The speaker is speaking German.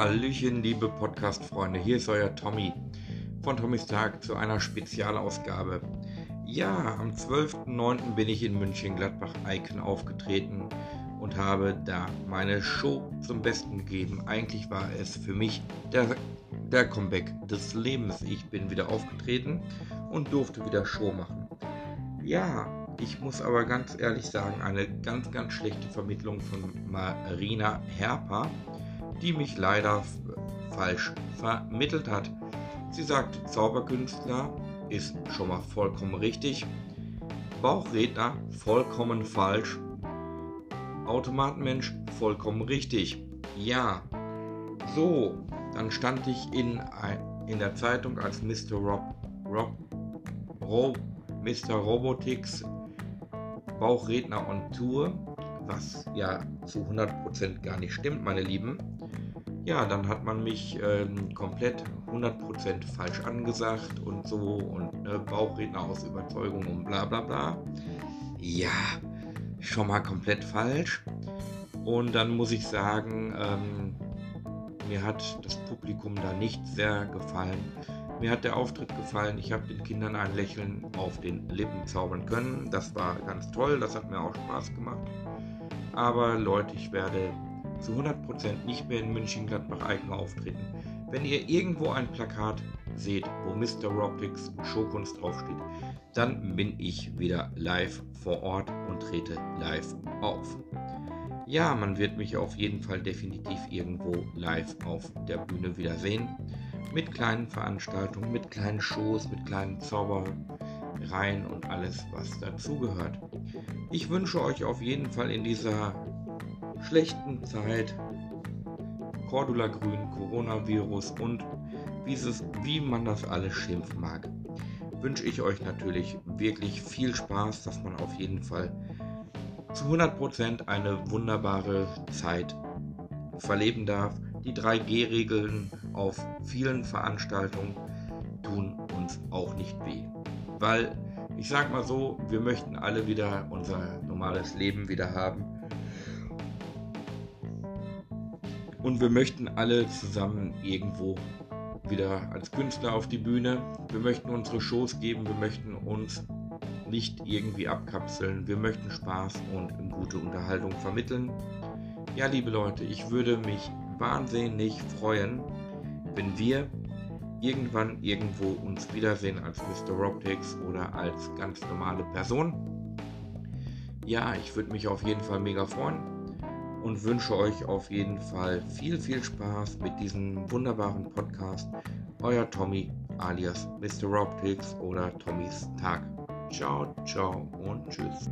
Hallöchen, liebe Podcast-Freunde, hier ist euer Tommy von Tommys Tag zu einer Spezialausgabe. Ja, am 12.09. bin ich in München-Gladbach-Eicken aufgetreten und habe da meine Show zum Besten gegeben. Eigentlich war es für mich der, der Comeback des Lebens. Ich bin wieder aufgetreten und durfte wieder Show machen. Ja, ich muss aber ganz ehrlich sagen, eine ganz, ganz schlechte Vermittlung von Marina Herper die mich leider falsch vermittelt hat. Sie sagt, Zauberkünstler ist schon mal vollkommen richtig, Bauchredner vollkommen falsch, Automatenmensch vollkommen richtig. Ja, so, dann stand ich in, in der Zeitung als Mr. Rob, Rob, Rob Mr. Robotics Bauchredner on Tour, was ja zu 100% gar nicht stimmt, meine Lieben ja, dann hat man mich ähm, komplett 100% falsch angesagt und so und äh, Bauchredner aus Überzeugung und bla bla bla. Ja, schon mal komplett falsch. Und dann muss ich sagen, ähm, mir hat das Publikum da nicht sehr gefallen. Mir hat der Auftritt gefallen. Ich habe den Kindern ein Lächeln auf den Lippen zaubern können. Das war ganz toll. Das hat mir auch Spaß gemacht. Aber Leute, ich werde zu 100% nicht mehr in München-Gladbach-Eichen auftreten. Wenn ihr irgendwo ein Plakat seht, wo Mr. Robotics Showkunst draufsteht, dann bin ich wieder live vor Ort und trete live auf. Ja, man wird mich auf jeden Fall definitiv irgendwo live auf der Bühne wiedersehen. Mit kleinen Veranstaltungen, mit kleinen Shows, mit kleinen Zaubereien und alles, was dazugehört. Ich wünsche euch auf jeden Fall in dieser schlechten Zeit, Cordula Grün, Coronavirus und wie, es, wie man das alles schimpfen mag, wünsche ich euch natürlich wirklich viel Spaß, dass man auf jeden Fall zu 100% eine wunderbare Zeit verleben darf. Die 3G-Regeln auf vielen Veranstaltungen tun uns auch nicht weh. Weil ich sag mal so, wir möchten alle wieder unser normales Leben wieder haben Und wir möchten alle zusammen irgendwo wieder als Künstler auf die Bühne. Wir möchten unsere Shows geben, wir möchten uns nicht irgendwie abkapseln. Wir möchten Spaß und gute Unterhaltung vermitteln. Ja, liebe Leute, ich würde mich wahnsinnig freuen, wenn wir irgendwann irgendwo uns wiedersehen als Mr. Robtix oder als ganz normale Person. Ja, ich würde mich auf jeden Fall mega freuen und wünsche euch auf jeden Fall viel, viel Spaß mit diesem wunderbaren Podcast. Euer Tommy alias Mr. Robtix oder Tommys Tag. Ciao, ciao und tschüss.